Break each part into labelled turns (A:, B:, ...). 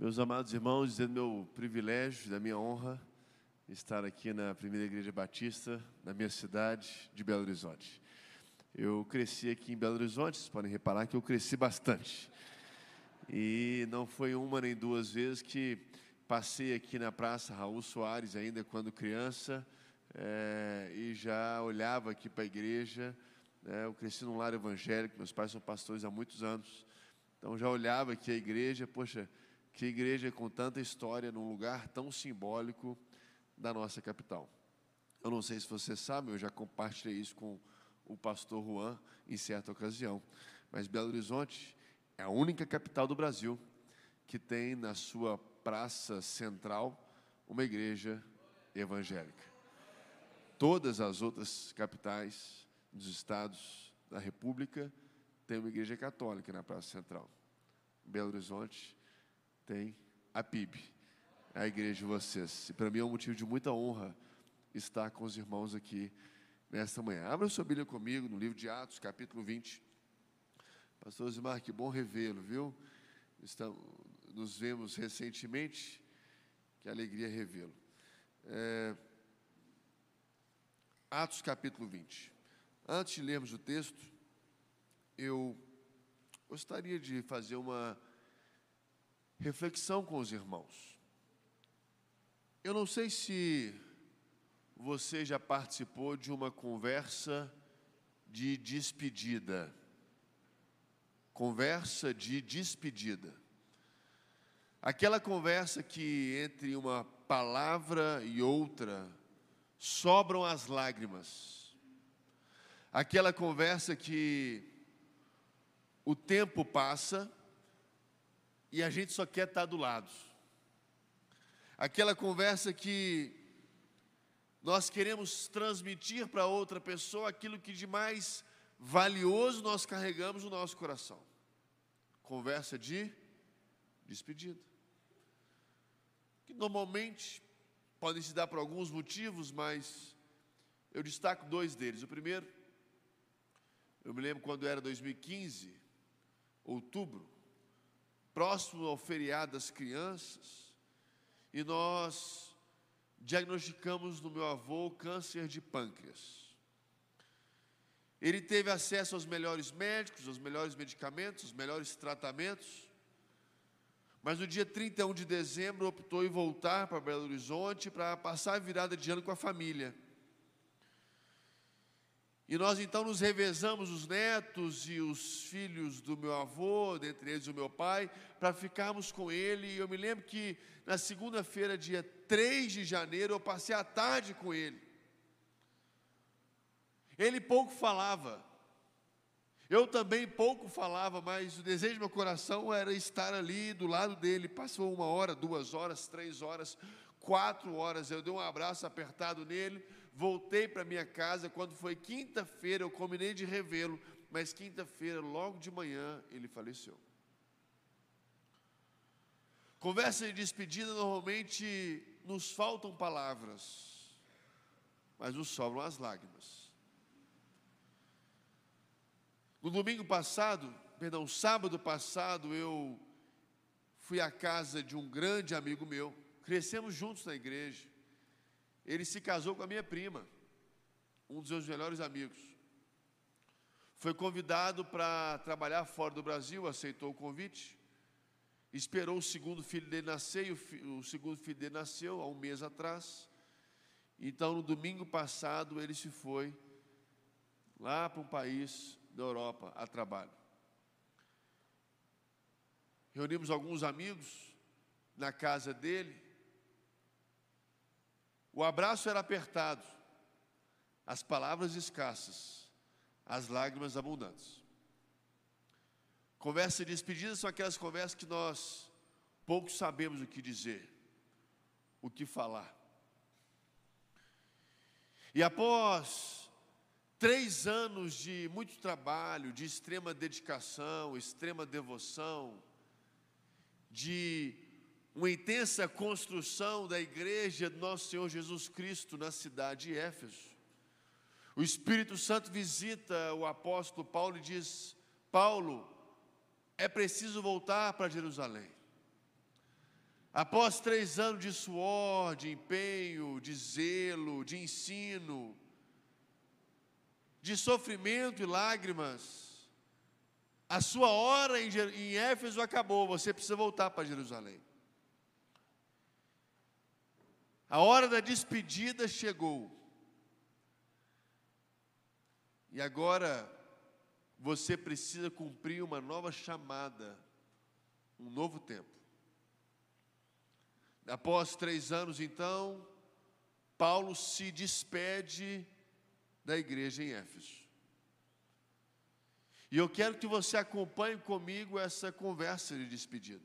A: Meus amados irmãos, dizendo meu privilégio, da minha honra, estar aqui na primeira igreja batista da minha cidade de Belo Horizonte. Eu cresci aqui em Belo Horizonte, vocês podem reparar que eu cresci bastante. E não foi uma nem duas vezes que passei aqui na Praça Raul Soares, ainda quando criança, é, e já olhava aqui para a igreja. É, eu cresci num lar evangélico, meus pais são pastores há muitos anos. Então já olhava aqui a igreja, poxa, que igreja com tanta história num lugar tão simbólico da nossa capital. Eu não sei se você sabe, eu já compartilhei isso com o pastor Juan em certa ocasião, mas Belo Horizonte é a única capital do Brasil que tem na sua praça central uma igreja evangélica. Todas as outras capitais dos estados da República têm uma igreja católica na praça central. Belo Horizonte tem a PIB, a igreja de vocês. E para mim é um motivo de muita honra estar com os irmãos aqui nesta manhã. Abra sua Bíblia comigo no livro de Atos, capítulo 20. Pastor Zimar, que bom revê-lo, viu? Estamos, nos vemos recentemente, que alegria revê-lo. É, Atos, capítulo 20. Antes de lermos o texto, eu gostaria de fazer uma reflexão com os irmãos. Eu não sei se você já participou de uma conversa de despedida. Conversa de despedida. Aquela conversa que entre uma palavra e outra sobram as lágrimas. Aquela conversa que o tempo passa e a gente só quer estar do lado. Aquela conversa que nós queremos transmitir para outra pessoa aquilo que de mais valioso nós carregamos no nosso coração. Conversa de despedida. Que normalmente podem se dar por alguns motivos, mas eu destaco dois deles. O primeiro, eu me lembro quando era 2015, outubro, próximo ao feriado das crianças, e nós diagnosticamos no meu avô câncer de pâncreas. Ele teve acesso aos melhores médicos, aos melhores medicamentos, aos melhores tratamentos, mas no dia 31 de dezembro optou em voltar para Belo Horizonte para passar a virada de ano com a família. E nós então nos revezamos, os netos e os filhos do meu avô, dentre eles o meu pai, para ficarmos com ele. E eu me lembro que na segunda-feira, dia 3 de janeiro, eu passei a tarde com ele. Ele pouco falava, eu também pouco falava, mas o desejo do meu coração era estar ali do lado dele. Passou uma hora, duas horas, três horas, quatro horas. Eu dei um abraço apertado nele voltei para minha casa. Quando foi quinta-feira, eu combinei de revê-lo, mas quinta-feira, logo de manhã, ele faleceu. Conversa de despedida, normalmente nos faltam palavras, mas nos sobram as lágrimas. No domingo passado, perdão, sábado passado, eu fui à casa de um grande amigo meu, crescemos juntos na igreja ele se casou com a minha prima, um dos meus melhores amigos. Foi convidado para trabalhar fora do Brasil, aceitou o convite. Esperou o segundo filho dele nascer, e o, o segundo filho dele nasceu há um mês atrás. Então, no domingo passado, ele se foi lá para um país da Europa a trabalho. Reunimos alguns amigos na casa dele o abraço era apertado, as palavras escassas, as lágrimas abundantes. Conversas de despedida são aquelas conversas que nós pouco sabemos o que dizer, o que falar. E após três anos de muito trabalho, de extrema dedicação, extrema devoção, de uma intensa construção da igreja do nosso Senhor Jesus Cristo na cidade de Éfeso. O Espírito Santo visita o apóstolo Paulo e diz: Paulo, é preciso voltar para Jerusalém. Após três anos de suor, de empenho, de zelo, de ensino, de sofrimento e lágrimas, a sua hora em, Éfeso acabou, você precisa voltar para Jerusalém. A hora da despedida chegou. E agora você precisa cumprir uma nova chamada, um novo tempo. Após três anos, então, Paulo se despede da igreja em Éfeso. E eu quero que você acompanhe comigo essa conversa de despedida.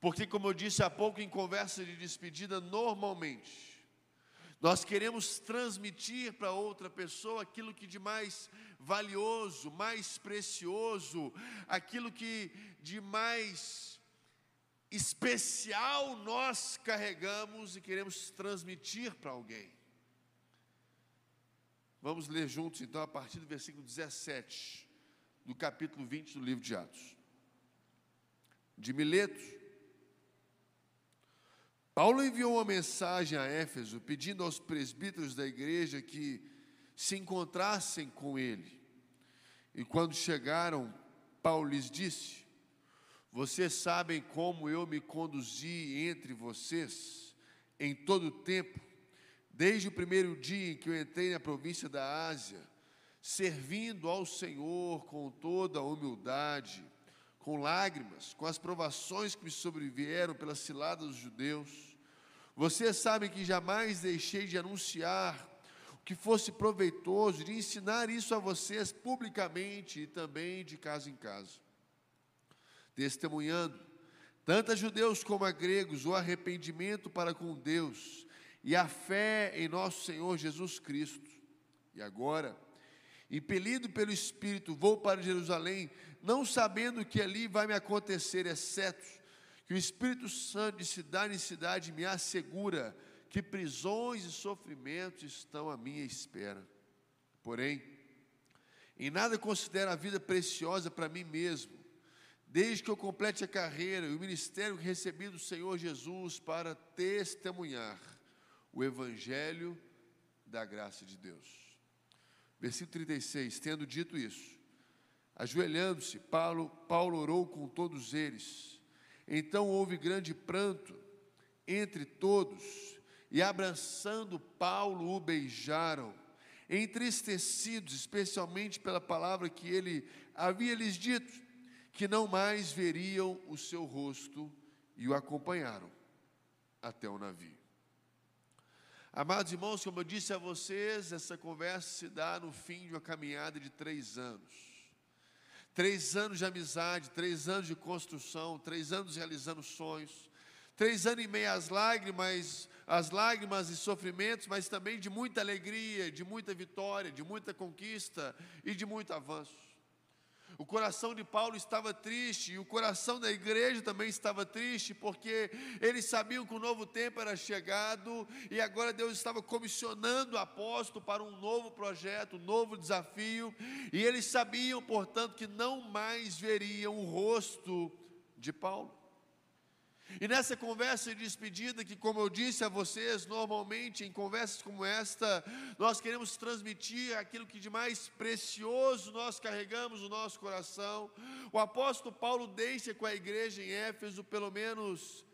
A: Porque, como eu disse há pouco, em conversa de despedida, normalmente, nós queremos transmitir para outra pessoa aquilo que de mais valioso, mais precioso, aquilo que de mais especial nós carregamos e queremos transmitir para alguém. Vamos ler juntos então a partir do versículo 17 do capítulo 20 do livro de Atos. De Mileto, Paulo enviou uma mensagem a Éfeso pedindo aos presbíteros da igreja que se encontrassem com ele. E quando chegaram, Paulo lhes disse: Vocês sabem como eu me conduzi entre vocês em todo o tempo, desde o primeiro dia em que eu entrei na província da Ásia, servindo ao Senhor com toda a humildade, com lágrimas, com as provações que me sobrevieram pelas ciladas dos judeus vocês sabem que jamais deixei de anunciar o que fosse proveitoso, de ensinar isso a vocês publicamente e também de casa em casa. Testemunhando, tanto a judeus como a gregos, o arrependimento para com Deus e a fé em nosso Senhor Jesus Cristo. E agora, impelido pelo Espírito, vou para Jerusalém, não sabendo o que ali vai me acontecer, exceto que o Espírito Santo de cidade em cidade me assegura que prisões e sofrimentos estão à minha espera. Porém, em nada considero a vida preciosa para mim mesmo, desde que eu complete a carreira e o ministério que recebi do Senhor Jesus para testemunhar o Evangelho da graça de Deus. Versículo 36, tendo dito isso, ajoelhando-se, Paulo, Paulo orou com todos eles, então houve grande pranto entre todos, e abraçando Paulo o beijaram, entristecidos, especialmente pela palavra que ele havia lhes dito, que não mais veriam o seu rosto, e o acompanharam até o navio. Amados irmãos, como eu disse a vocês, essa conversa se dá no fim de uma caminhada de três anos. Três anos de amizade, três anos de construção, três anos realizando sonhos, três anos e meio as lágrimas, as lágrimas e sofrimentos, mas também de muita alegria, de muita vitória, de muita conquista e de muito avanço. O coração de Paulo estava triste e o coração da igreja também estava triste, porque eles sabiam que o novo tempo era chegado e agora Deus estava comissionando o apóstolo para um novo projeto, um novo desafio, e eles sabiam, portanto, que não mais veriam o rosto de Paulo. E nessa conversa de despedida, que como eu disse a vocês, normalmente em conversas como esta, nós queremos transmitir aquilo que de mais precioso nós carregamos no nosso coração. O apóstolo Paulo deixa com a igreja em Éfeso pelo menos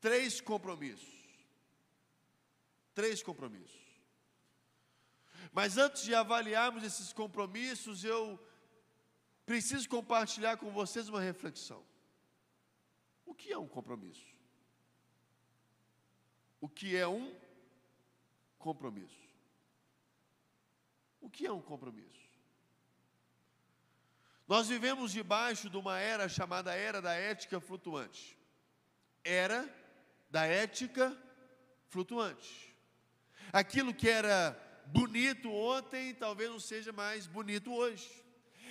A: três compromissos. Três compromissos. Mas antes de avaliarmos esses compromissos, eu preciso compartilhar com vocês uma reflexão. O que é um compromisso? O que é um compromisso? O que é um compromisso? Nós vivemos debaixo de uma era chamada Era da Ética Flutuante. Era da Ética Flutuante. Aquilo que era bonito ontem, talvez não seja mais bonito hoje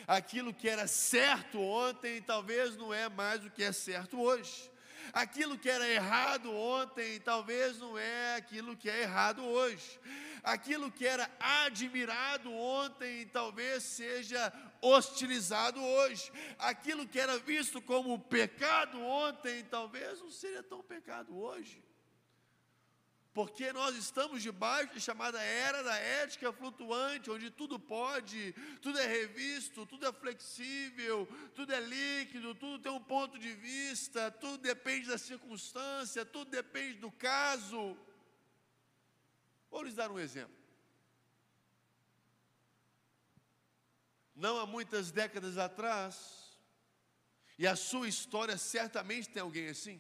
A: aquilo que era certo ontem talvez não é mais o que é certo hoje. Aquilo que era errado ontem, talvez não é aquilo que é errado hoje. Aquilo que era admirado ontem, talvez seja hostilizado hoje. Aquilo que era visto como pecado ontem, talvez não seja tão pecado hoje. Porque nós estamos debaixo de chamada era da ética flutuante, onde tudo pode, tudo é revisto, tudo é flexível, tudo é líquido, tudo tem um ponto de vista, tudo depende da circunstância, tudo depende do caso. Vou lhes dar um exemplo. Não há muitas décadas atrás, e a sua história certamente tem alguém assim.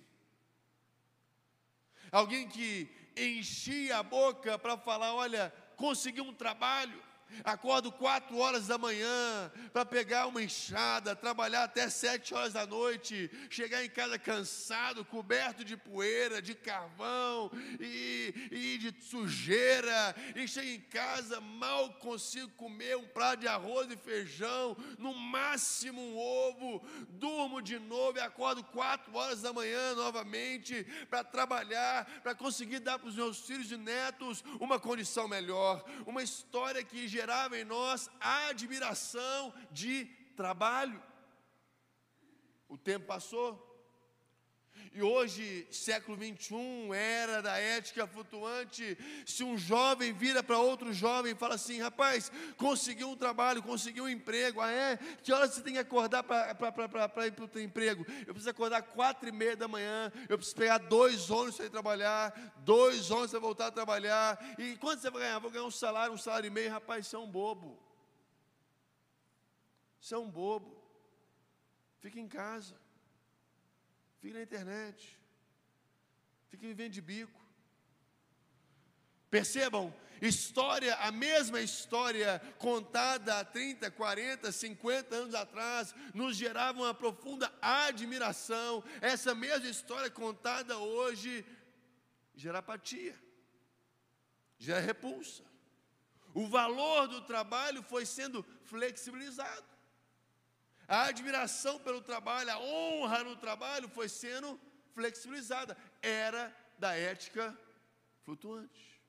A: Alguém que enchia a boca para falar: olha, consegui um trabalho, acordo quatro horas da manhã para pegar uma enxada, trabalhar até sete horas da noite, chegar em casa cansado, coberto de poeira, de carvão e, e de sujeira, e chego em casa, mal consigo comer um prato de arroz e feijão, no máximo um ovo, durmo de novo e acordo quatro horas da manhã novamente para trabalhar, para conseguir dar para os meus filhos e netos uma condição melhor, uma história que gera gerava em nós admiração de trabalho. O tempo passou. E hoje, século 21, era da ética flutuante. Se um jovem vira para outro jovem e fala assim: rapaz, conseguiu um trabalho, conseguiu um emprego. Ah, é? Que hora você tem que acordar para ir para o teu emprego? Eu preciso acordar quatro e meia da manhã. Eu preciso pegar dois ônibus para ir trabalhar, dois ônibus para voltar a trabalhar. E quanto você vai ganhar? Vou ganhar um salário, um salário e meio. Rapaz, você é um bobo. Você é um bobo. Fica em casa. Fique na internet. Fique vivendo de bico. Percebam, história, a mesma história contada há 30, 40, 50 anos atrás, nos gerava uma profunda admiração. Essa mesma história contada hoje gera apatia, gera repulsa. O valor do trabalho foi sendo flexibilizado. A admiração pelo trabalho, a honra no trabalho foi sendo flexibilizada. Era da ética flutuante.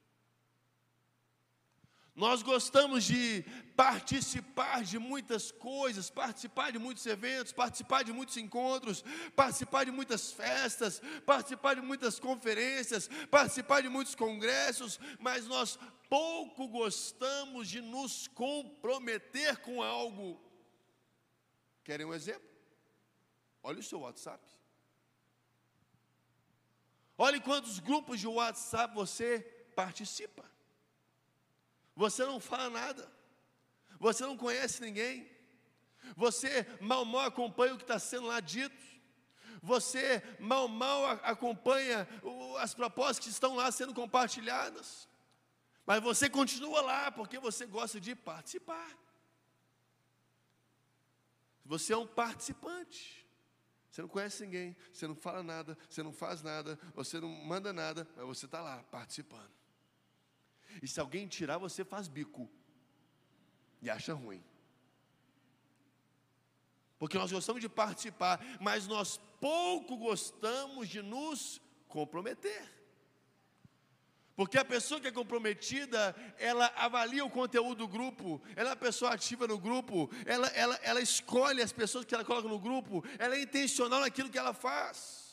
A: Nós gostamos de participar de muitas coisas, participar de muitos eventos, participar de muitos encontros, participar de muitas festas, participar de muitas conferências, participar de muitos congressos, mas nós pouco gostamos de nos comprometer com algo. Querem um exemplo? Olha o seu WhatsApp. Olhe quantos grupos de WhatsApp você participa. Você não fala nada. Você não conhece ninguém. Você mal mal acompanha o que está sendo lá dito. Você mal mal acompanha as propostas que estão lá sendo compartilhadas. Mas você continua lá porque você gosta de participar. Você é um participante. Você não conhece ninguém, você não fala nada, você não faz nada, você não manda nada, mas você está lá participando. E se alguém tirar, você faz bico e acha ruim. Porque nós gostamos de participar, mas nós pouco gostamos de nos comprometer. Porque a pessoa que é comprometida, ela avalia o conteúdo do grupo, ela é uma pessoa ativa no grupo, ela, ela, ela escolhe as pessoas que ela coloca no grupo, ela é intencional naquilo que ela faz.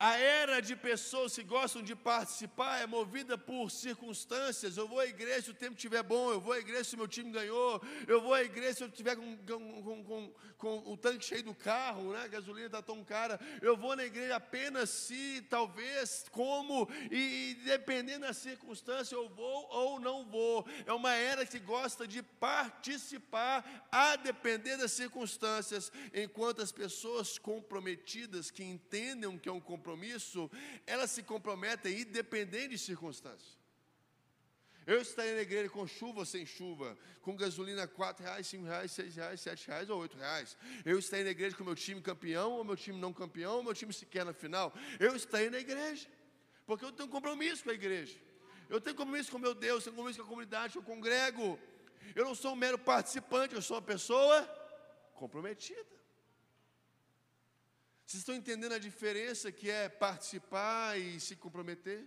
A: A era de pessoas que gostam de participar é movida por circunstâncias. Eu vou à igreja se o tempo estiver bom, eu vou à igreja se o meu time ganhou, eu vou à igreja se eu estiver com, com, com, com, o tanque cheio do carro, né? a gasolina está tão cara. Eu vou na igreja apenas se, talvez, como, e, e dependendo da circunstância, eu vou ou não vou. É uma era que gosta de participar, a depender das circunstâncias, enquanto as pessoas comprometidas, que entendem que é um compromisso, compromisso, elas se comprometem independente de circunstâncias. Eu estarei na igreja com chuva ou sem chuva, com gasolina quatro reais, cinco reais, seis reais, sete reais ou oito reais. Eu estarei na igreja com meu time campeão ou meu time não campeão, ou meu time sequer na final. Eu estarei na igreja, porque eu tenho compromisso com a igreja. Eu tenho compromisso com meu Deus, tenho compromisso com a comunidade, eu congrego. Eu não sou um mero participante, eu sou uma pessoa comprometida. Vocês estão entendendo a diferença que é participar e se comprometer?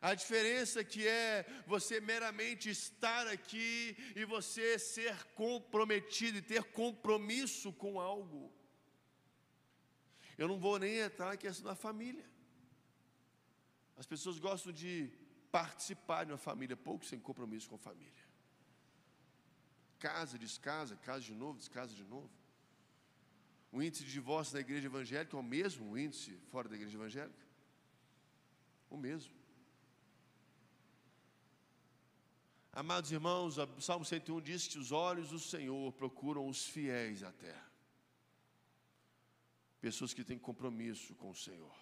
A: A diferença que é você meramente estar aqui e você ser comprometido e ter compromisso com algo. Eu não vou nem entrar na questão da família. As pessoas gostam de participar de uma família, pouco sem compromisso com a família. Casa, descasa, casa de novo, descasa de novo. O índice de divórcio na igreja evangélica é o mesmo índice fora da igreja evangélica? O mesmo. Amados irmãos, o Salmo 101 diz que os olhos do Senhor procuram os fiéis à terra. Pessoas que têm compromisso com o Senhor.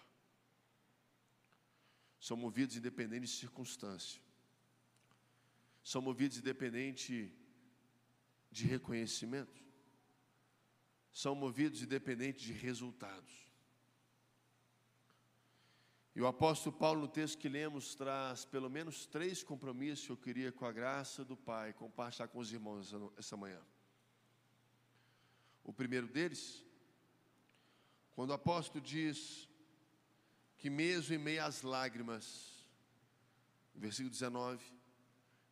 A: São movidos independente de circunstância. São movidos independente de reconhecimento. São movidos independente de resultados. E o apóstolo Paulo, no texto que lemos, traz pelo menos três compromissos que eu queria, com a graça do Pai, compartilhar com os irmãos essa manhã. O primeiro deles, quando o apóstolo diz que, mesmo em meio às lágrimas, versículo 19,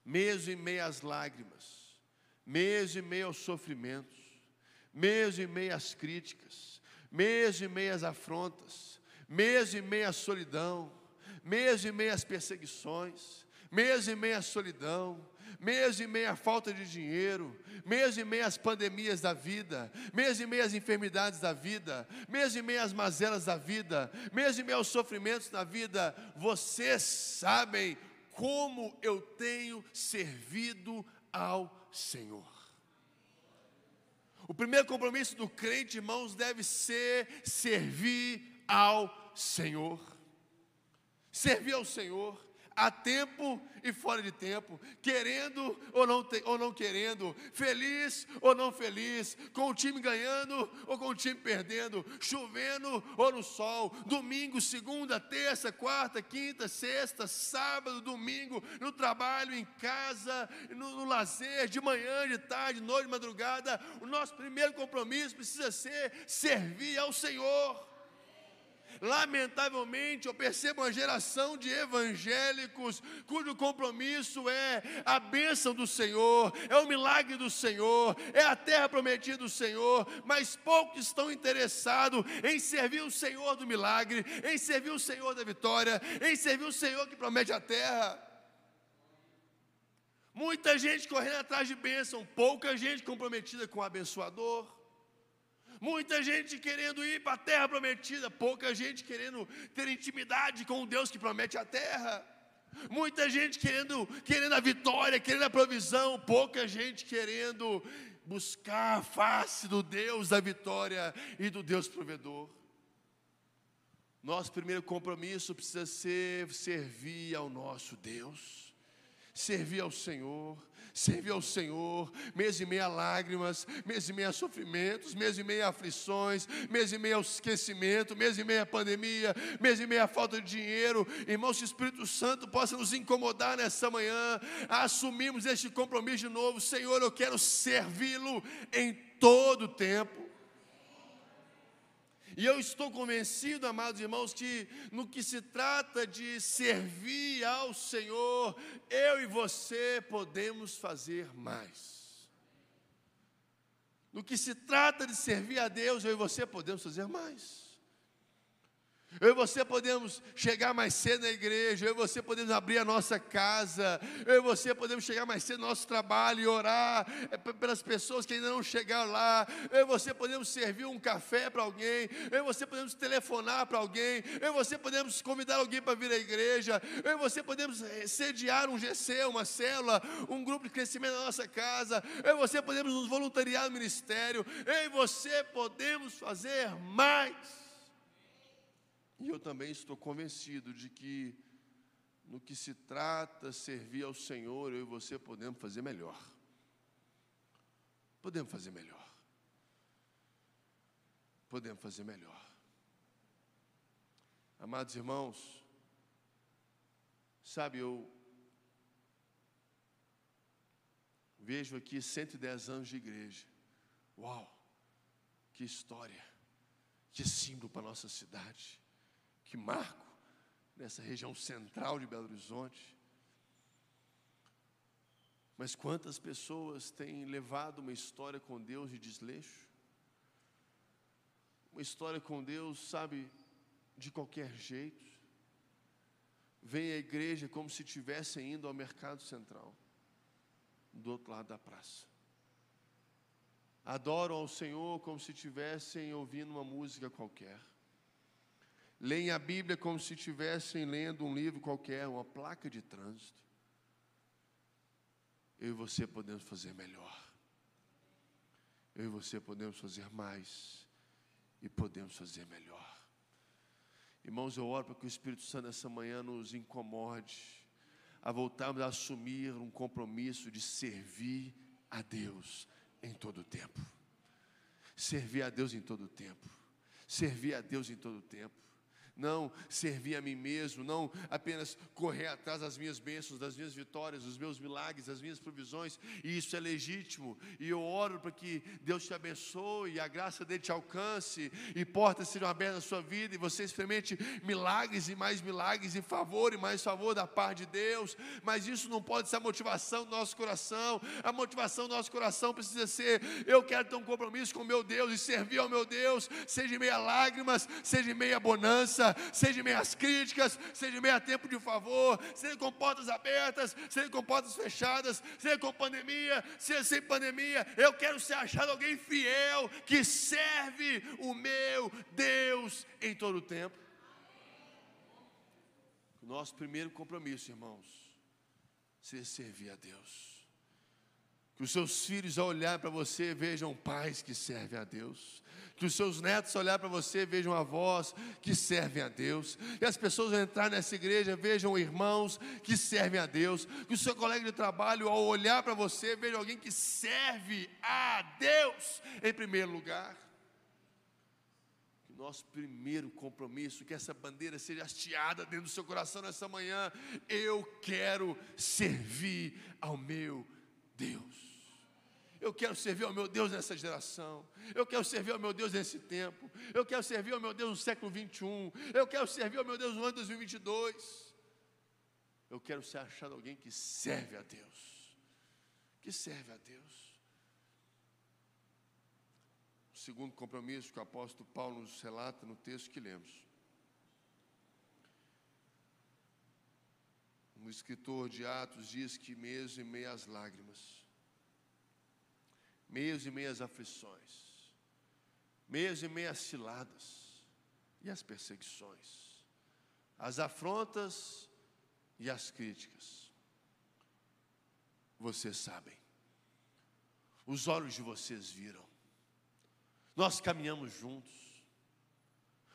A: mesmo em meio às lágrimas, mesmo em meio aos sofrimentos, mesmo em meio às críticas, mesmo em meio às afrontas, mesmo em meio à solidão, mesmo em meio às perseguições, mesmo em meio à solidão, mesmo em meio à falta de dinheiro, mesmo em meio às pandemias da vida, mesmo em meio às enfermidades da vida, mesmo em meio às mazelas da vida, mesmo em meio aos sofrimentos da vida, vocês sabem como eu tenho servido ao Senhor. O primeiro compromisso do crente, irmãos, deve ser servir ao Senhor. Servir ao Senhor a tempo e fora de tempo, querendo ou não, te, ou não querendo, feliz ou não feliz, com o time ganhando ou com o time perdendo, chovendo ou no sol, domingo, segunda, terça, quarta, quinta, sexta, sábado, domingo, no trabalho, em casa, no, no lazer, de manhã, de tarde, noite, madrugada. O nosso primeiro compromisso precisa ser servir ao Senhor. Lamentavelmente, eu percebo uma geração de evangélicos cujo compromisso é a bênção do Senhor, é o milagre do Senhor, é a terra prometida do Senhor, mas poucos estão interessados em servir o Senhor do milagre, em servir o Senhor da vitória, em servir o Senhor que promete a terra. Muita gente correndo atrás de bênção, pouca gente comprometida com o abençoador. Muita gente querendo ir para a terra prometida, pouca gente querendo ter intimidade com o Deus que promete a terra. Muita gente querendo, querendo a vitória, querendo a provisão, pouca gente querendo buscar a face do Deus da vitória e do Deus provedor. Nosso primeiro compromisso precisa ser servir ao nosso Deus, servir ao Senhor, servir ao Senhor, mês e meia lágrimas, mês e meia sofrimentos, mês e meia aflições, mês e meia esquecimento, mês e meia pandemia, mês e meia falta de dinheiro. Irmãos, o Espírito Santo possa nos incomodar nessa manhã, a assumirmos este compromisso de novo. Senhor, eu quero servi-lo em todo o tempo. E eu estou convencido, amados irmãos, que no que se trata de servir ao Senhor, eu e você podemos fazer mais. No que se trata de servir a Deus, eu e você podemos fazer mais. Eu e você podemos chegar mais cedo na igreja, eu e você podemos abrir a nossa casa, eu e você podemos chegar mais cedo no nosso trabalho e orar é, pelas pessoas que ainda não chegaram lá, eu e você podemos servir um café para alguém, eu e você podemos telefonar para alguém, eu e você podemos convidar alguém para vir à igreja, eu e você podemos eh, sediar um GC, uma célula, um grupo de crescimento na nossa casa, eu e você podemos nos voluntariar no ministério, eu e você podemos fazer mais. E eu também estou convencido de que, no que se trata servir ao Senhor, eu e você podemos fazer melhor. Podemos fazer melhor. Podemos fazer melhor. Amados irmãos, sabe, eu vejo aqui 110 anos de igreja. Uau, que história! que símbolo para a nossa cidade, que marco nessa região central de Belo Horizonte. Mas quantas pessoas têm levado uma história com Deus de desleixo? Uma história com Deus, sabe, de qualquer jeito. Vem à igreja como se estivessem indo ao mercado central, do outro lado da praça. Adoram ao Senhor como se estivessem ouvindo uma música qualquer. Leem a Bíblia como se estivessem lendo um livro qualquer, uma placa de trânsito eu e você podemos fazer melhor. Eu e você podemos fazer mais e podemos fazer melhor. Irmãos, eu oro para que o Espírito Santo essa manhã nos incomode a voltarmos a assumir um compromisso de servir a Deus em todo o tempo. Servir a Deus em todo o tempo. Servir a Deus em todo o tempo não servir a mim mesmo, não apenas correr atrás das minhas bênçãos, das minhas vitórias, dos meus milagres, das minhas provisões, e isso é legítimo, e eu oro para que Deus te abençoe, a graça dele te alcance, e portas sejam abertas na sua vida, e você experimente milagres e mais milagres, e favor e mais favor da parte de Deus, mas isso não pode ser a motivação do nosso coração, a motivação do nosso coração precisa ser: eu quero ter um compromisso com meu Deus e servir ao meu Deus, seja em meia lágrimas, seja em meia bonança, seja em meias críticas, seja em meio a tempo de favor, seja com portas abertas, seja com portas fechadas, seja com pandemia, seja sem pandemia. Eu quero ser achado alguém fiel que serve o meu Deus em todo o tempo. Nosso primeiro compromisso, irmãos, seja servir a Deus. Que os seus filhos, ao olhar para você, vejam pais que servem a Deus que os seus netos olhar para você vejam avós que servem a Deus, e as pessoas ao entrar nessa igreja vejam irmãos que servem a Deus, que o seu colega de trabalho ao olhar para você veja alguém que serve a Deus em primeiro lugar. Nosso primeiro compromisso, que essa bandeira seja hasteada dentro do seu coração nessa manhã, eu quero servir ao meu Deus. Eu quero servir ao meu Deus nessa geração. Eu quero servir ao meu Deus nesse tempo. Eu quero servir ao meu Deus no século 21. Eu quero servir ao meu Deus no ano 2022. Eu quero ser achado alguém que serve a Deus. Que serve a Deus. O segundo compromisso que o apóstolo Paulo nos relata no texto que lemos. Um escritor de Atos diz que mesmo em meio às lágrimas, meios e meias aflições, meios e meias ciladas e as perseguições, as afrontas e as críticas. Vocês sabem, os olhos de vocês viram, nós caminhamos juntos,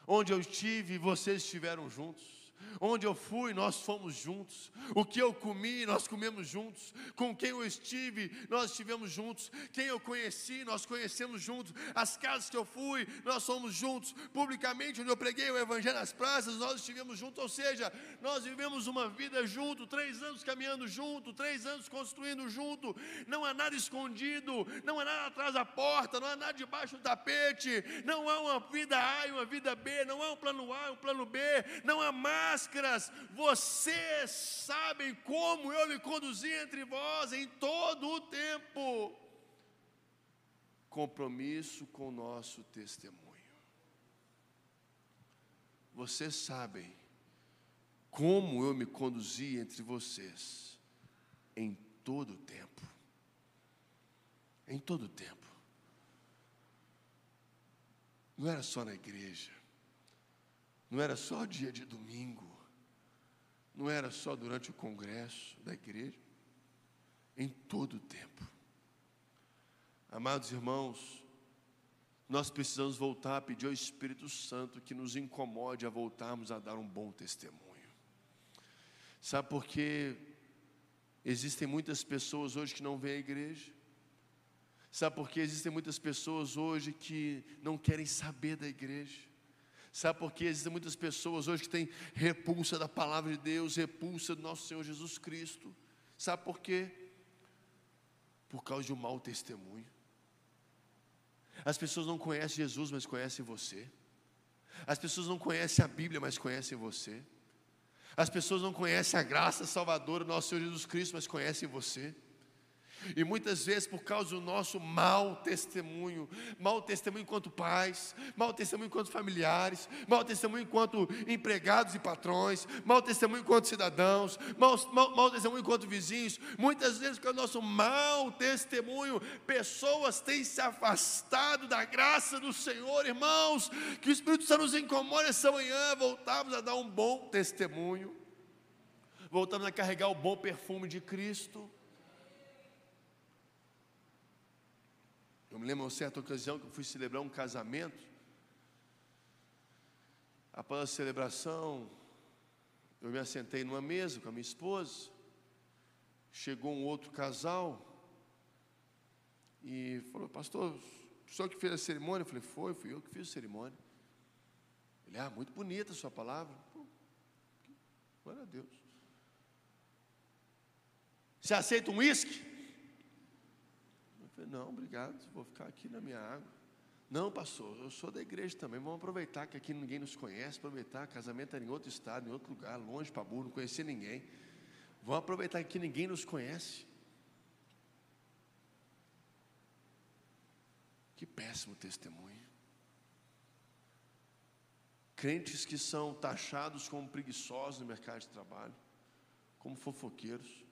A: onde eu estive, vocês estiveram juntos. Onde eu fui, nós fomos juntos. O que eu comi, nós comemos juntos. Com quem eu estive, nós estivemos juntos. Quem eu conheci, nós conhecemos juntos. As casas que eu fui, nós fomos juntos. Publicamente, onde eu preguei o Evangelho nas praças, nós estivemos juntos. Ou seja, nós vivemos uma vida junto, três anos caminhando junto, três anos construindo junto. Não há nada escondido, não há nada atrás da porta, não há nada debaixo do tapete. Não há uma vida A e uma vida B, não há um plano A e um plano B, não há mais máscaras, vocês sabem como eu me conduzi entre vós em todo o tempo. Compromisso com o nosso testemunho. Vocês sabem como eu me conduzi entre vocês em todo o tempo. Em todo o tempo. Não era só na igreja não era só dia de domingo, não era só durante o congresso da igreja, em todo o tempo. Amados irmãos, nós precisamos voltar a pedir ao Espírito Santo que nos incomode a voltarmos a dar um bom testemunho. Sabe por quê? Existem muitas pessoas hoje que não vêm à igreja. Sabe por quê? Existem muitas pessoas hoje que não querem saber da igreja. Sabe por quê? Existem muitas pessoas hoje que têm repulsa da palavra de Deus, repulsa do nosso Senhor Jesus Cristo. Sabe por quê? Por causa de um mau testemunho. As pessoas não conhecem Jesus, mas conhecem você. As pessoas não conhecem a Bíblia, mas conhecem você. As pessoas não conhecem a graça salvadora do nosso Senhor Jesus Cristo, mas conhecem você. E muitas vezes, por causa do nosso mau testemunho, mau testemunho enquanto pais, mau testemunho enquanto familiares, mau testemunho enquanto empregados e patrões, mau testemunho enquanto cidadãos, mau, mau, mau testemunho enquanto vizinhos, muitas vezes, com o nosso mau testemunho, pessoas têm se afastado da graça do Senhor, irmãos. Que o Espírito Santo nos incomode essa manhã, voltamos a dar um bom testemunho, voltamos a carregar o bom perfume de Cristo. Eu me lembro uma certa ocasião que eu fui celebrar um casamento. Após a celebração, eu me assentei numa mesa com a minha esposa. Chegou um outro casal e falou: Pastor, senhor que fez a cerimônia? Eu falei: Foi, fui eu que fiz a cerimônia. Ele, ah, muito bonita a sua palavra. Glória a Deus. Você aceita um uísque? Falei, não, obrigado, vou ficar aqui na minha água. Não, pastor, eu sou da igreja também. Vamos aproveitar que aqui ninguém nos conhece, aproveitar, casamento era em outro estado, em outro lugar, longe para burro, não conhecia ninguém. Vamos aproveitar que ninguém nos conhece. Que péssimo testemunho. Crentes que são taxados como preguiçosos no mercado de trabalho, como fofoqueiros,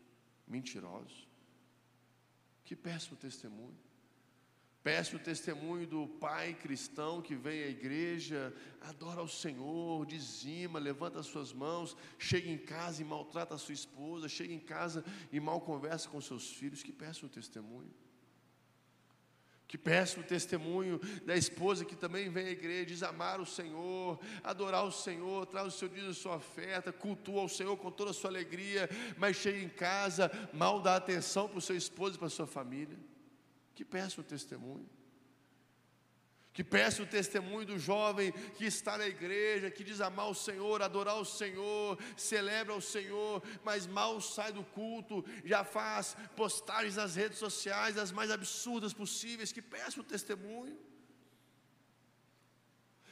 A: mentirosos. Que péssimo testemunho. Péssimo testemunho do pai cristão que vem à igreja, adora ao Senhor, dizima, levanta as suas mãos, chega em casa e maltrata a sua esposa, chega em casa e mal conversa com seus filhos. Que péssimo testemunho. Que péssimo testemunho da esposa que também vem à igreja, diz amar o Senhor, adorar o Senhor, traz o seu dia a sua oferta, cultua o Senhor com toda a sua alegria, mas chega em casa, mal dá atenção para o seu esposo e para a sua família. Que péssimo testemunho. Que peça o testemunho do jovem que está na igreja, que diz amar o Senhor, adorar o Senhor, celebra o Senhor, mas mal sai do culto, já faz postagens nas redes sociais, as mais absurdas possíveis. Que peça o testemunho.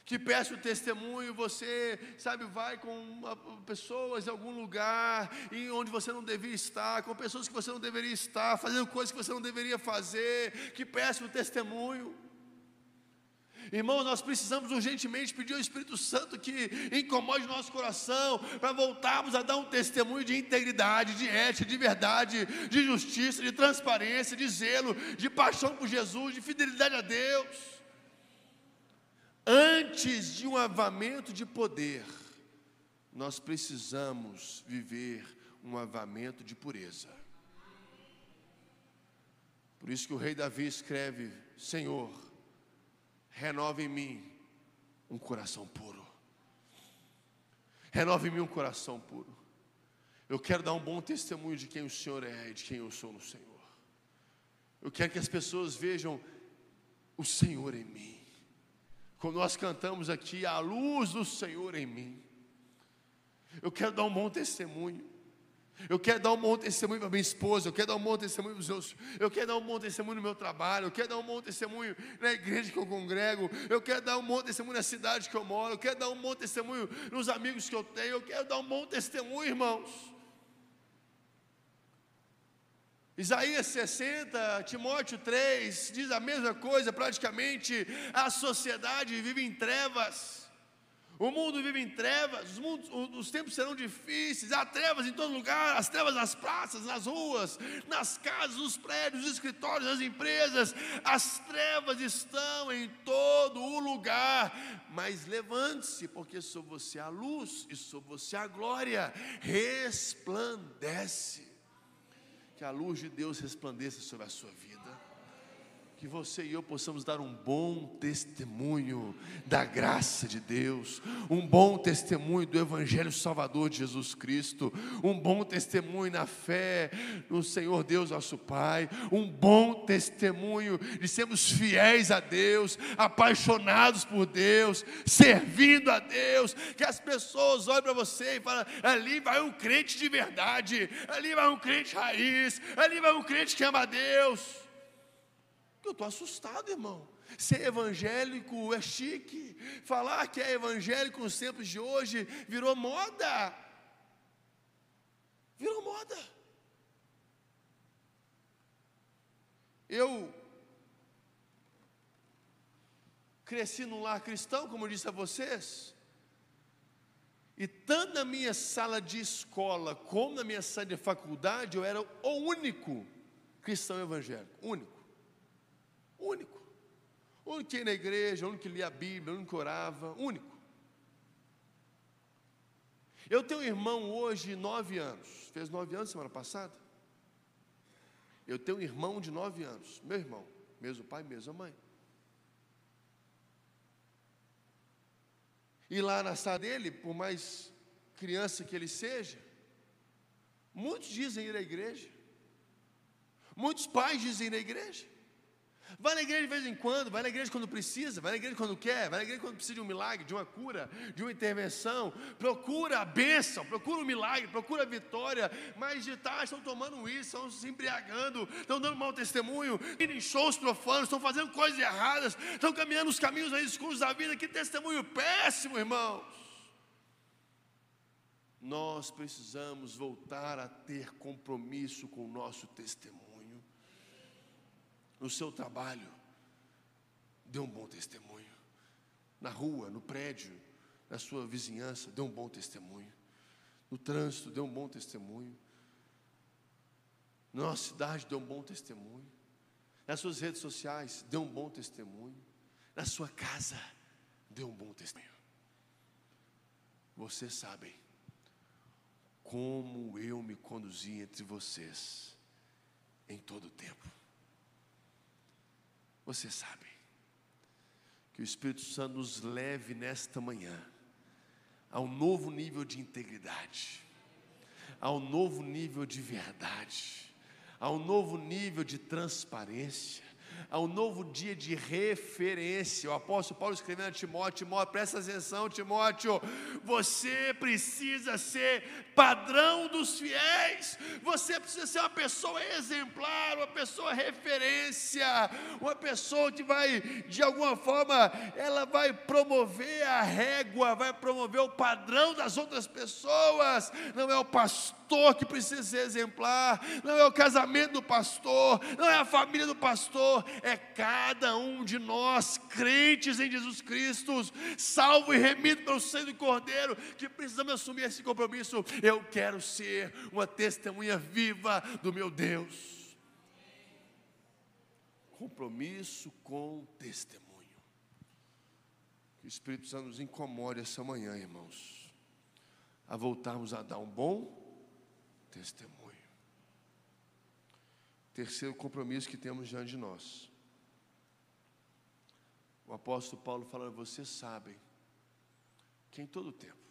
A: Que peça o testemunho, você, sabe, vai com uma, pessoas em algum lugar em onde você não devia estar, com pessoas que você não deveria estar, fazendo coisas que você não deveria fazer. Que peça o testemunho. Irmãos, nós precisamos urgentemente pedir ao Espírito Santo que incomode nosso coração para voltarmos a dar um testemunho de integridade, de ética, de verdade, de justiça, de transparência, de zelo, de paixão por Jesus, de fidelidade a Deus. Antes de um avamento de poder, nós precisamos viver um avamento de pureza. Por isso que o rei Davi escreve: Senhor, renova em mim um coração puro. Renova em mim um coração puro. Eu quero dar um bom testemunho de quem o Senhor é e de quem eu sou no Senhor. Eu quero que as pessoas vejam o Senhor em mim. Como nós cantamos aqui, a luz do Senhor em mim. Eu quero dar um bom testemunho. Eu quero dar um bom testemunho para minha esposa, eu quero dar um bom testemunho para os meus, eu quero dar um bom testemunho no meu trabalho, eu quero dar um bom testemunho na igreja que eu congrego, eu quero dar um bom testemunho na cidade que eu moro, eu quero dar um bom testemunho nos amigos que eu tenho, eu quero dar um bom testemunho, irmãos. Isaías 60, Timóteo 3 diz a mesma coisa, praticamente a sociedade vive em trevas. O mundo vive em trevas, os, mundos, os, tempos serão difíceis, há trevas em todo lugar, as trevas nas praças, nas ruas, nas casas, nos prédios, nos escritórios, nas empresas, as trevas estão em todo o lugar. Mas levante-se, porque sou você a luz e sou você a glória, resplandece. Que a luz de Deus resplandeça sobre a sua vida que você e eu possamos dar um bom testemunho da graça de Deus, um bom testemunho do Evangelho Salvador de Jesus Cristo, um bom testemunho na fé no Senhor Deus nosso Pai, um bom testemunho de sermos fiéis a Deus, apaixonados por Deus, servindo a Deus, que as pessoas olhem para você e falem: ali vai um crente de verdade, ali vai um crente raiz, ali vai um crente que ama a Deus. Eu estou assustado, irmão. Ser evangélico é chique. Falar que é evangélico nos tempos de hoje virou moda. Virou moda. Eu cresci num lar cristão, como eu disse a vocês. E tanto na minha sala de escola como na minha sala de faculdade, eu era o único cristão evangélico. Único. Único. O único que ia na igreja, o único que lia a Bíblia, o único que orava, único. Eu tenho um irmão hoje, nove anos, fez nove anos semana passada. Eu tenho um irmão de nove anos, meu irmão, mesmo pai, mesma mãe. E lá na sala dele, por mais criança que ele seja, muitos dizem ir à igreja, muitos pais dizem ir à igreja. Vai na igreja de vez em quando, vai na igreja quando precisa, vai na igreja quando quer, vai na igreja quando precisa de um milagre, de uma cura, de uma intervenção. Procura a bênção, procura o um milagre, procura a vitória. Mas de tarde estão tomando isso, estão se embriagando, estão dando mau testemunho, indo em shows profanos, estão fazendo coisas erradas, estão caminhando os caminhos mais escuros da vida. Que testemunho péssimo, irmãos. Nós precisamos voltar a ter compromisso com o nosso testemunho no seu trabalho, dê um bom testemunho. Na rua, no prédio, na sua vizinhança, dê um bom testemunho. No trânsito, dê um bom testemunho. Na nossa cidade, dê um bom testemunho. Nas suas redes sociais, dê um bom testemunho. Na sua casa, dê um bom testemunho. Vocês sabem como eu me conduzi entre vocês em todo o tempo. Você sabe que o Espírito Santo nos leve nesta manhã a um novo nível de integridade, a um novo nível de verdade, a um novo nível de transparência, a um novo dia de referência. O apóstolo Paulo escrevendo a Timóteo, Timóteo, presta atenção, Timóteo, você precisa ser padrão dos fiéis, você precisa ser uma pessoa exemplar, uma pessoa referência, uma pessoa que vai, de alguma forma, ela vai promover a régua, vai promover o padrão das outras pessoas, não é o pastor que precisa ser exemplar, não é o casamento do pastor, não é a família do pastor, é cada um de nós, crentes em Jesus Cristo, salvo e remido pelo sangue do Cordeiro, que precisamos assumir esse compromisso. Eu quero ser uma testemunha viva do meu Deus. Compromisso com testemunho. Que o Espírito Santo nos incomode essa manhã, irmãos, a voltarmos a dar um bom testemunho. Terceiro compromisso que temos diante de nós. O apóstolo Paulo fala: vocês sabem que em todo tempo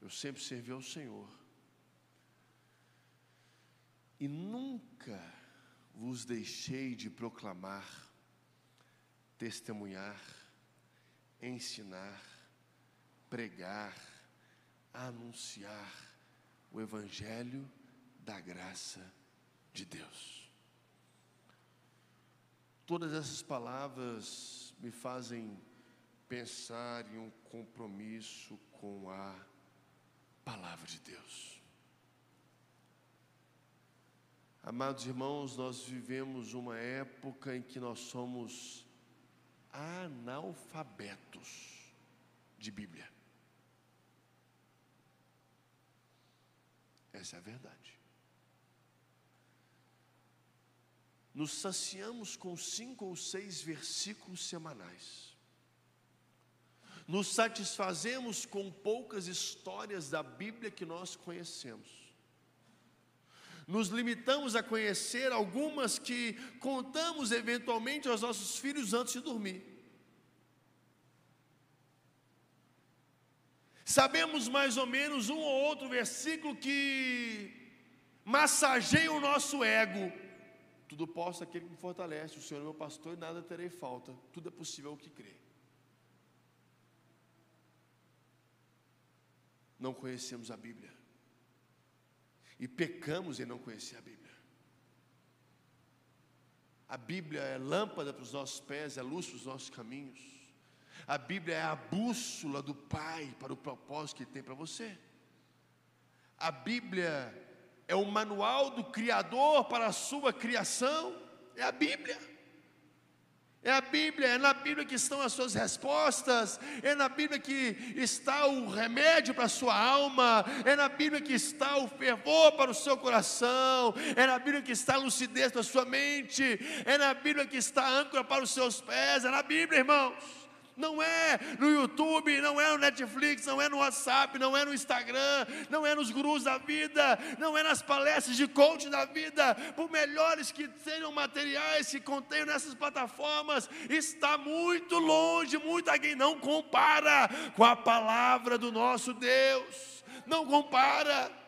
A: eu sempre servi ao Senhor e nunca vos deixei de proclamar, testemunhar, ensinar, pregar, anunciar o Evangelho da graça de Deus. Todas essas palavras me fazem pensar em um compromisso com a palavra de Deus. Amados irmãos, nós vivemos uma época em que nós somos analfabetos de Bíblia. Essa é a verdade. Nos saciamos com cinco ou seis versículos semanais. Nos satisfazemos com poucas histórias da Bíblia que nós conhecemos. Nos limitamos a conhecer algumas que contamos eventualmente aos nossos filhos antes de dormir. Sabemos mais ou menos um ou outro versículo que massageia o nosso ego tudo posso aquele que me fortalece. O Senhor é meu pastor e nada terei falta. Tudo é possível ao que crê. Não conhecemos a Bíblia. E pecamos em não conhecer a Bíblia. A Bíblia é lâmpada para os nossos pés, é luz para os nossos caminhos. A Bíblia é a bússola do Pai para o propósito que Ele tem para você. A Bíblia é o manual do Criador para a sua criação. É a Bíblia. É a Bíblia, é na Bíblia que estão as suas respostas, é na Bíblia que está o remédio para a sua alma, é na Bíblia que está o fervor para o seu coração, é na Bíblia que está a lucidez para a sua mente, é na Bíblia que está a âncora para os seus pés, é na Bíblia, irmãos. Não é no YouTube, não é no Netflix, não é no WhatsApp, não é no Instagram, não é nos gurus da vida, não é nas palestras de coaching da vida, por melhores que sejam materiais que contenham nessas plataformas, está muito longe, muito aqui. Não compara com a palavra do nosso Deus, não compara.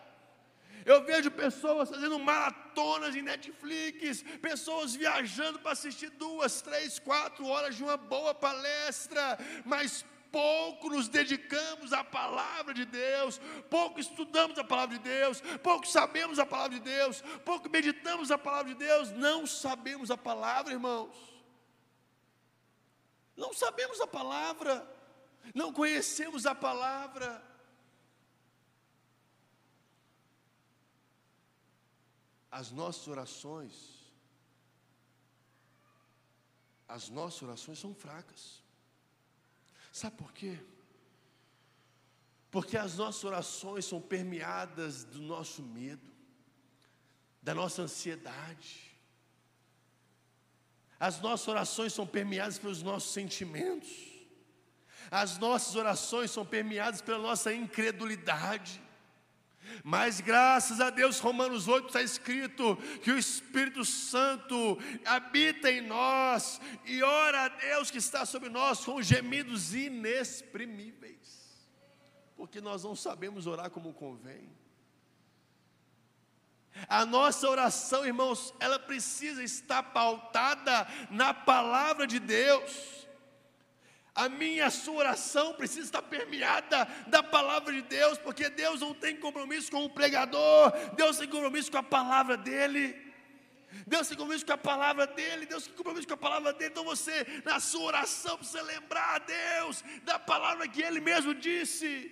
A: Eu vejo pessoas fazendo maratonas em Netflix, pessoas viajando para assistir duas, três, quatro horas de uma boa palestra, mas pouco nos dedicamos à palavra de Deus, pouco estudamos a palavra de Deus, pouco sabemos a palavra de Deus, pouco meditamos a palavra de Deus, não sabemos a palavra, irmãos. Não sabemos a palavra, não conhecemos a palavra. As nossas orações, as nossas orações são fracas. Sabe por quê? Porque as nossas orações são permeadas do nosso medo, da nossa ansiedade. As nossas orações são permeadas pelos nossos sentimentos. As nossas orações são permeadas pela nossa incredulidade. Mas graças a Deus, Romanos 8 está escrito que o Espírito Santo habita em nós e ora a Deus que está sobre nós com gemidos inexprimíveis, porque nós não sabemos orar como convém. A nossa oração, irmãos, ela precisa estar pautada na palavra de Deus. A minha a sua oração precisa estar permeada da palavra de Deus, porque Deus não tem compromisso com o pregador, Deus tem compromisso com a palavra dele. Deus tem compromisso com a palavra dele, Deus tem compromisso com a palavra dele. Então você, na sua oração, precisa lembrar a Deus da palavra que ele mesmo disse.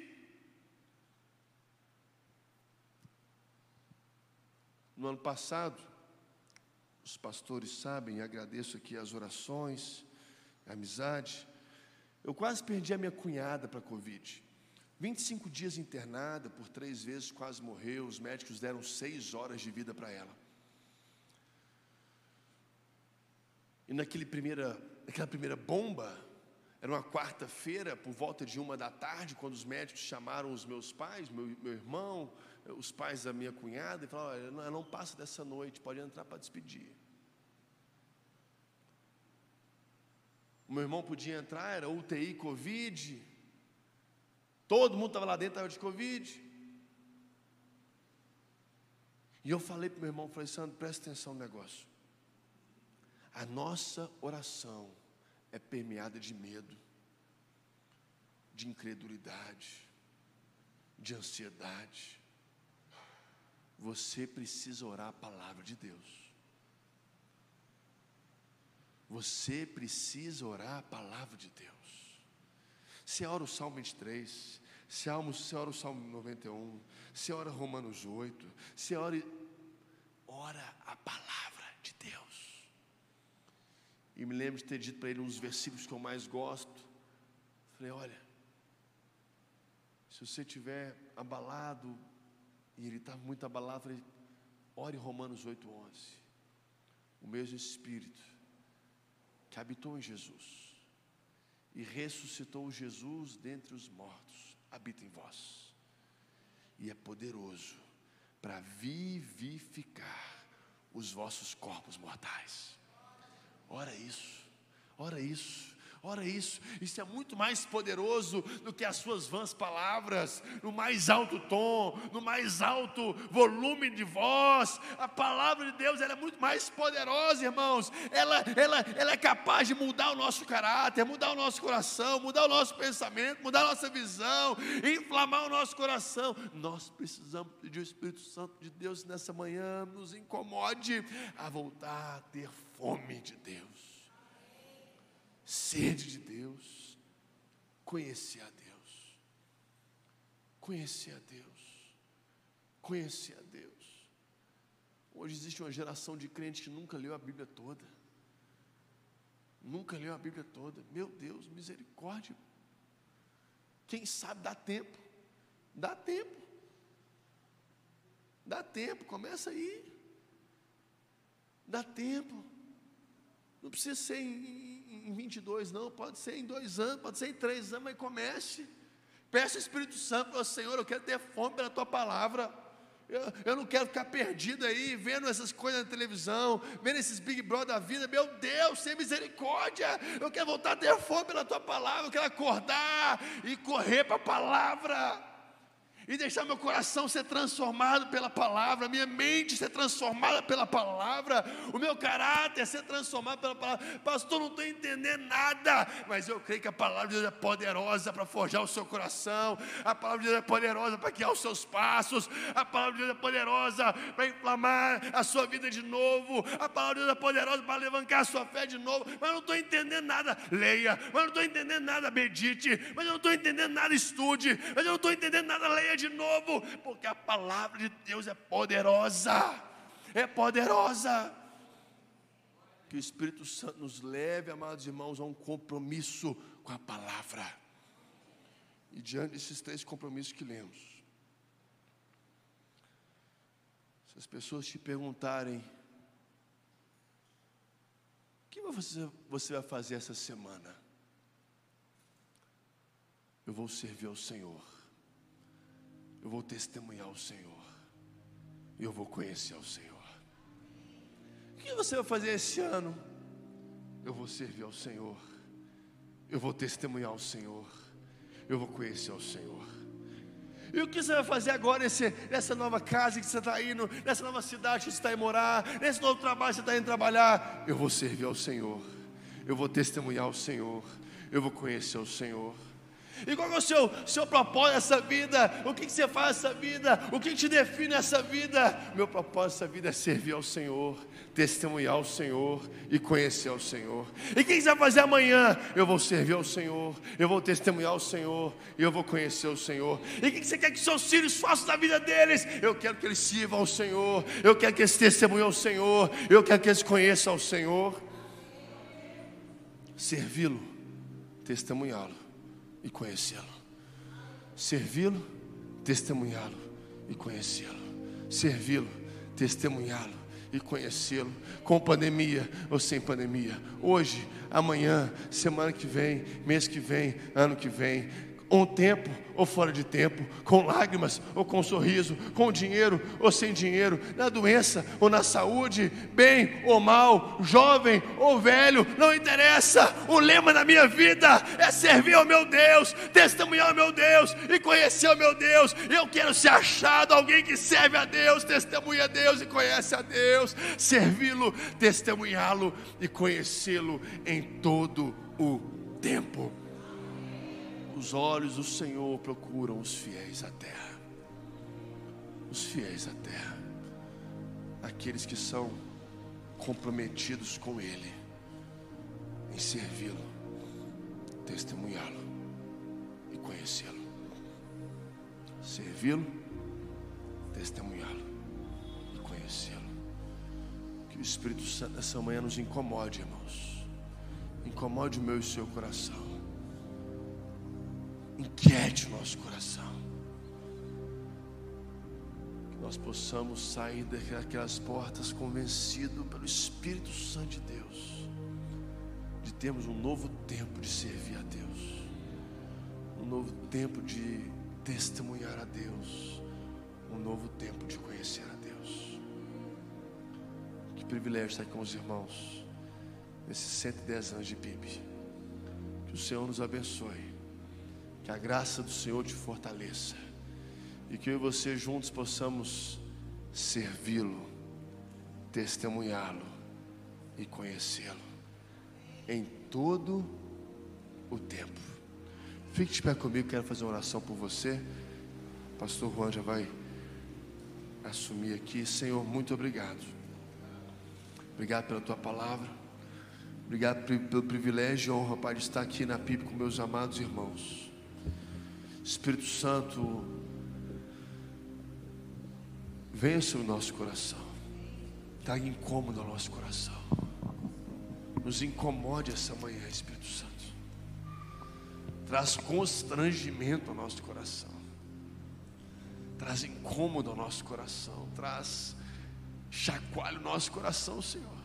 A: No ano passado, os pastores sabem, agradeço aqui as orações, a amizade. Eu quase perdi a minha cunhada para a Covid. 25 dias internada, por três vezes quase morreu. Os médicos deram seis horas de vida para ela. E naquele primeira, naquela primeira bomba, era uma quarta-feira, por volta de uma da tarde, quando os médicos chamaram os meus pais, meu, meu irmão, os pais da minha cunhada, e falaram: Olha, não, não passa dessa noite, pode entrar para despedir. Meu irmão podia entrar, era UTI Covid. Todo mundo estava lá dentro, estava de Covid. E eu falei para o meu irmão, falei, Sandro, presta atenção no negócio. A nossa oração é permeada de medo, de incredulidade, de ansiedade. Você precisa orar a palavra de Deus. Você precisa orar a palavra de Deus. Você ora o Salmo 23, você ora, você ora o Salmo 91, você ora Romanos 8, você ora, ora a palavra de Deus. E me lembro de ter dito para ele uns versículos que eu mais gosto. Falei, olha, se você estiver abalado, e ele estava muito abalado, falei, ore Romanos 8, 11. O mesmo Espírito que habitou em Jesus e ressuscitou Jesus dentre os mortos, habita em vós e é poderoso para vivificar os vossos corpos mortais. Ora isso, ora isso. Ora isso, isso é muito mais poderoso do que as suas vãs palavras, no mais alto tom, no mais alto volume de voz. A palavra de Deus é muito mais poderosa, irmãos. Ela, ela, ela é capaz de mudar o nosso caráter, mudar o nosso coração, mudar o nosso pensamento, mudar a nossa visão, inflamar o nosso coração. Nós precisamos pedir o Espírito Santo de Deus nessa manhã, nos incomode a voltar a ter fome de Deus, sede de Deus, conhecer a Deus, conhecer a Deus, conhecer a Deus. Hoje existe uma geração de crentes que nunca leu a Bíblia toda. Nunca leu a Bíblia toda. Meu Deus, misericórdia. Quem sabe dá tempo. Dá tempo. Dá tempo, começa aí. Dá tempo. Não precisa ser em, em 22, não. Pode ser em dois anos, pode ser em três anos, mas comece. Peça o Espírito Santo para o Senhor, eu quero ter fome pela tua palavra. Eu, eu, não quero ficar perdido aí, vendo essas coisas na televisão, vendo esses Big Brother da vida. Meu Deus, sem misericórdia. Eu quero voltar a ter fome pela tua palavra. Eu quero acordar e correr para a palavra e deixar meu coração ser transformado pela palavra, minha mente ser transformada pela palavra, o meu caráter ser transformado pela palavra. Pastor, não estou entendendo nada, mas eu creio que a palavra de Deus é poderosa para forjar o seu coração, a palavra de Deus é poderosa para guiar os seus passos, a palavra de Deus é poderosa para inflamar a sua vida de novo, a palavra de Deus é poderosa para levantar a sua fé de novo, mas não estou entendendo nada. Leia, mas não estou entendendo nada, medite, mas eu não estou entendendo nada, estude, mas eu não estou entendendo nada, leia de novo, porque a palavra de Deus é poderosa, é poderosa. Que o Espírito Santo nos leve, amados irmãos, a um compromisso com a palavra. E diante desses três compromissos que lemos, se as pessoas te perguntarem, o que você, você vai fazer essa semana? Eu vou servir ao Senhor eu vou testemunhar o Senhor, eu vou conhecer o Senhor. O que você vai fazer esse ano? Eu vou servir ao Senhor, eu vou testemunhar o Senhor, eu vou conhecer o Senhor. E o que você vai fazer agora nesse, nessa nova casa que você está indo, nessa nova cidade que você está indo morar, nesse novo trabalho que você está indo trabalhar? Eu vou servir ao Senhor, eu vou testemunhar o Senhor, eu vou conhecer o Senhor. E qual é o seu, seu propósito nessa vida? O que, que você faz nessa vida? O que, que te define nessa vida? Meu propósito nessa vida é servir ao Senhor, testemunhar ao Senhor e conhecer ao Senhor. E o que você vai fazer amanhã? Eu vou servir ao Senhor, eu vou testemunhar ao Senhor e eu vou conhecer o Senhor. E o que você quer que seus filhos façam da vida deles? Eu quero que eles sirvam ao Senhor, eu quero que eles testemunhem ao Senhor, eu quero que eles conheçam ao Senhor. Servi-lo, testemunhá-lo e conhecê-lo. Servi-lo, testemunhá-lo e conhecê-lo. Servi-lo, testemunhá-lo e conhecê-lo, com pandemia ou sem pandemia. Hoje, amanhã, semana que vem, mês que vem, ano que vem, um tempo ou fora de tempo, com lágrimas ou com sorriso, com dinheiro ou sem dinheiro, na doença ou na saúde, bem ou mal, jovem ou velho, não interessa. O lema da minha vida é servir ao meu Deus, testemunhar ao meu Deus e conhecer o meu Deus. Eu quero ser achado alguém que serve a Deus, testemunha a Deus e conhece a Deus, servi-lo, testemunhá-lo e conhecê-lo em todo o tempo os olhos do Senhor procuram os fiéis à terra. Os fiéis à terra. Aqueles que são comprometidos com Ele, em servi-lo, testemunhá-lo e conhecê-lo. Servi-lo, testemunhá-lo e conhecê-lo. Que o Espírito Santo nessa manhã nos incomode, irmãos. Incomode o meu e o seu coração inquiete o nosso coração. Que nós possamos sair daquelas portas convencidos pelo Espírito Santo de Deus, de termos um novo tempo de servir a Deus, um novo tempo de testemunhar a Deus, um novo tempo de conhecer a Deus. Que privilégio estar com os irmãos nesses 110 anos de PIB. Que o Senhor nos abençoe que a graça do Senhor te fortaleça. E que eu e você juntos possamos servi-lo, testemunhá-lo e conhecê-lo em todo o tempo. Fique de pé comigo, quero fazer uma oração por você. Pastor Juan já vai assumir aqui. Senhor, muito obrigado. Obrigado pela tua palavra. Obrigado pelo privilégio e honra, Pai, de estar aqui na PIB com meus amados irmãos. Espírito Santo, venha sobre o nosso coração. Traga incômodo ao nosso coração. Nos incomode essa manhã, Espírito Santo. Traz constrangimento ao nosso coração. Traz incômodo ao nosso coração. Traz chacoalho ao nosso coração, Senhor.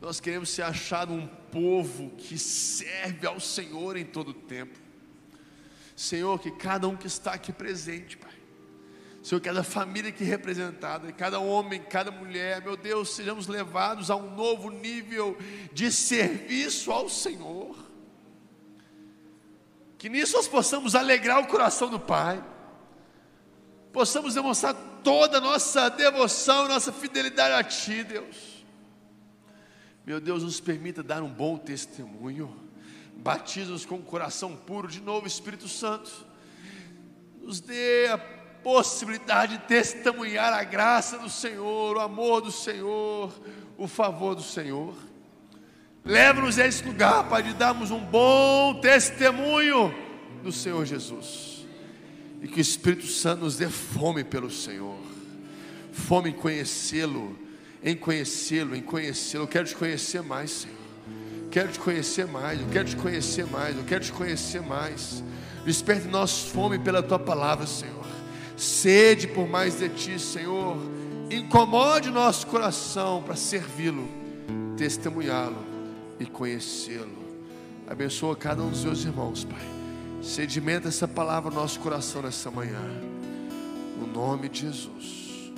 A: Nós queremos ser achado um povo que serve ao Senhor em todo o tempo. Senhor, que cada um que está aqui presente, Pai. Senhor, cada família aqui representada, cada homem, cada mulher, meu Deus, sejamos levados a um novo nível de serviço ao Senhor. Que nisso nós possamos alegrar o coração do Pai, possamos demonstrar toda a nossa devoção, nossa fidelidade a Ti, Deus. Meu Deus, nos permita dar um bom testemunho. Batiza-nos com o coração puro de novo, Espírito Santo. Nos dê a possibilidade de testemunhar a graça do Senhor, o amor do Senhor, o favor do Senhor. Leva-nos a esse lugar, Pai, de darmos um bom testemunho do Senhor Jesus. E que o Espírito Santo nos dê fome pelo Senhor, fome em conhecê-lo em conhecê-lo, em conhecê-lo. Eu quero te conhecer mais, Senhor. Quero te conhecer mais, eu quero te conhecer mais, eu quero te conhecer mais. Desperte nossa fome pela tua palavra, Senhor. Sede por mais de ti, Senhor. Incomode nosso coração para servi-lo, testemunhá-lo e conhecê-lo. Abençoa cada um dos meus irmãos, Pai. Sedimenta essa palavra no nosso coração nessa manhã. No nome de Jesus.